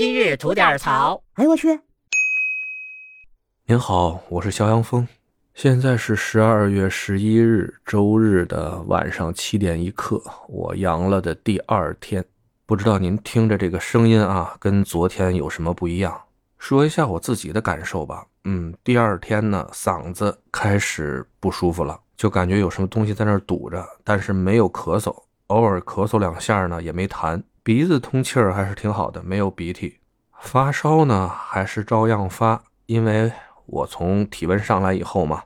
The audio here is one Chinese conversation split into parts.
今日吐点槽。哎呦我去！您好，我是肖阳峰，现在是十二月十一日周日的晚上七点一刻，我阳了的第二天，不知道您听着这个声音啊，跟昨天有什么不一样？说一下我自己的感受吧。嗯，第二天呢，嗓子开始不舒服了，就感觉有什么东西在那儿堵着，但是没有咳嗽，偶尔咳嗽两下呢，也没痰。鼻子通气儿还是挺好的，没有鼻涕。发烧呢，还是照样发，因为我从体温上来以后嘛，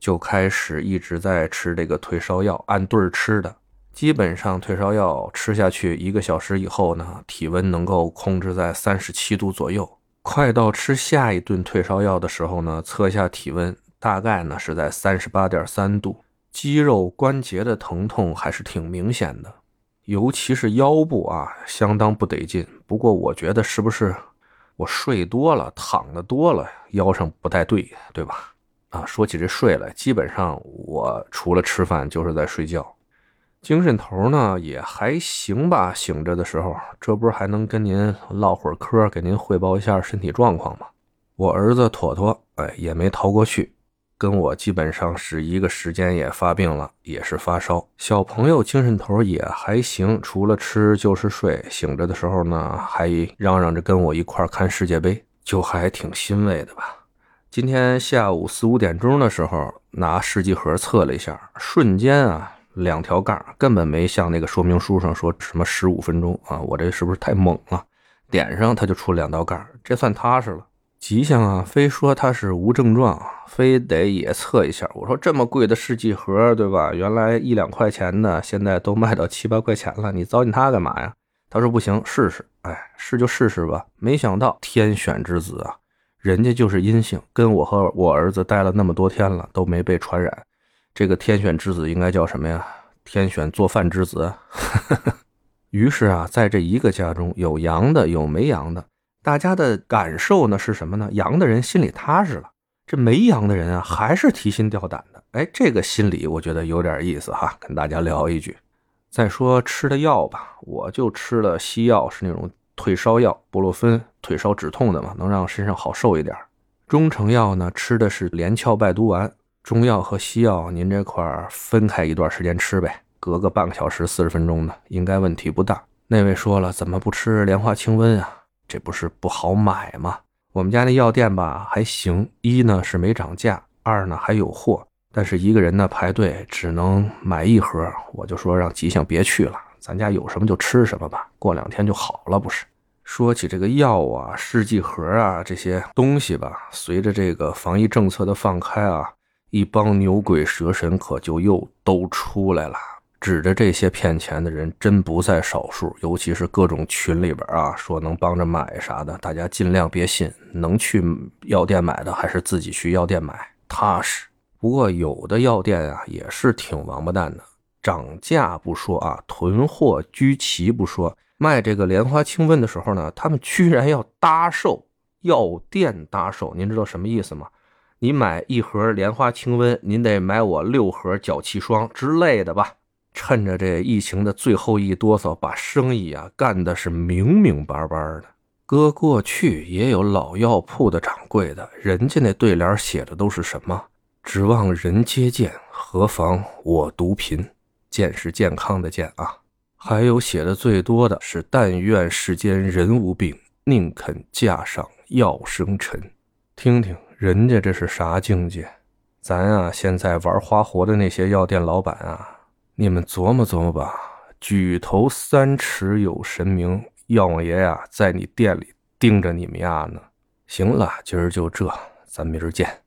就开始一直在吃这个退烧药，按顿儿吃的。基本上退烧药吃下去一个小时以后呢，体温能够控制在三十七度左右。快到吃下一顿退烧药的时候呢，测下体温，大概呢是在三十八点三度。肌肉关节的疼痛还是挺明显的。尤其是腰部啊，相当不得劲。不过我觉得是不是我睡多了、躺的多了，腰上不太对，对吧？啊，说起这睡来，基本上我除了吃饭就是在睡觉。精神头呢也还行吧，醒着的时候，这不是还能跟您唠会儿嗑，给您汇报一下身体状况吗？我儿子妥妥，哎，也没逃过去。跟我基本上是一个时间，也发病了，也是发烧。小朋友精神头也还行，除了吃就是睡。醒着的时候呢，还嚷嚷着跟我一块看世界杯，就还挺欣慰的吧。今天下午四五点钟的时候，拿试剂盒测了一下，瞬间啊，两条杠根本没像那个说明书上说什么十五分钟啊，我这是不是太猛了？点上它就出两道杠，这算踏实了。吉祥啊，非说他是无症状，非得也测一下。我说这么贵的试剂盒，对吧？原来一两块钱的，现在都卖到七八块钱了，你糟践它干嘛呀？他说不行，试试。哎，试就试试吧。没想到天选之子啊，人家就是阴性，跟我和我儿子待了那么多天了，都没被传染。这个天选之子应该叫什么呀？天选做饭之子。于是啊，在这一个家中有阳的，有没阳的。大家的感受呢是什么呢？阳的人心里踏实了，这没阳的人啊还是提心吊胆的。哎，这个心理我觉得有点意思哈，跟大家聊一句。再说吃的药吧，我就吃了西药，是那种退烧药，布洛芬，退烧止痛的嘛，能让身上好受一点。中成药呢，吃的是连翘败毒丸。中药和西药您这块分开一段时间吃呗，隔个半个小时、四十分钟的，应该问题不大。那位说了，怎么不吃莲花清瘟啊？这不是不好买吗？我们家那药店吧还行，一呢是没涨价，二呢还有货，但是一个人呢排队只能买一盒，我就说让吉祥别去了，咱家有什么就吃什么吧，过两天就好了，不是？说起这个药啊、试剂盒啊这些东西吧，随着这个防疫政策的放开啊，一帮牛鬼蛇神可就又都出来了。指着这些骗钱的人真不在少数，尤其是各种群里边啊，说能帮着买啥的，大家尽量别信。能去药店买的，还是自己去药店买踏实。不过有的药店啊，也是挺王八蛋的，涨价不说啊，囤货居奇不说，卖这个莲花清瘟的时候呢，他们居然要搭售，药店搭售，您知道什么意思吗？你买一盒莲花清瘟，您得买我六盒脚气霜之类的吧。趁着这疫情的最后一哆嗦，把生意啊干的是明明白白的。搁过去也有老药铺的掌柜的，人家那对联写的都是什么？指望人皆健，何妨我独贫？健是健康的健啊。还有写的最多的是但愿世间人无病，宁肯架上药生尘。听听人家这是啥境界？咱啊现在玩花活的那些药店老板啊。你们琢磨琢磨吧，举头三尺有神明，药王爷呀，在你店里盯着你们呀呢。行了，今儿就这，咱明儿见。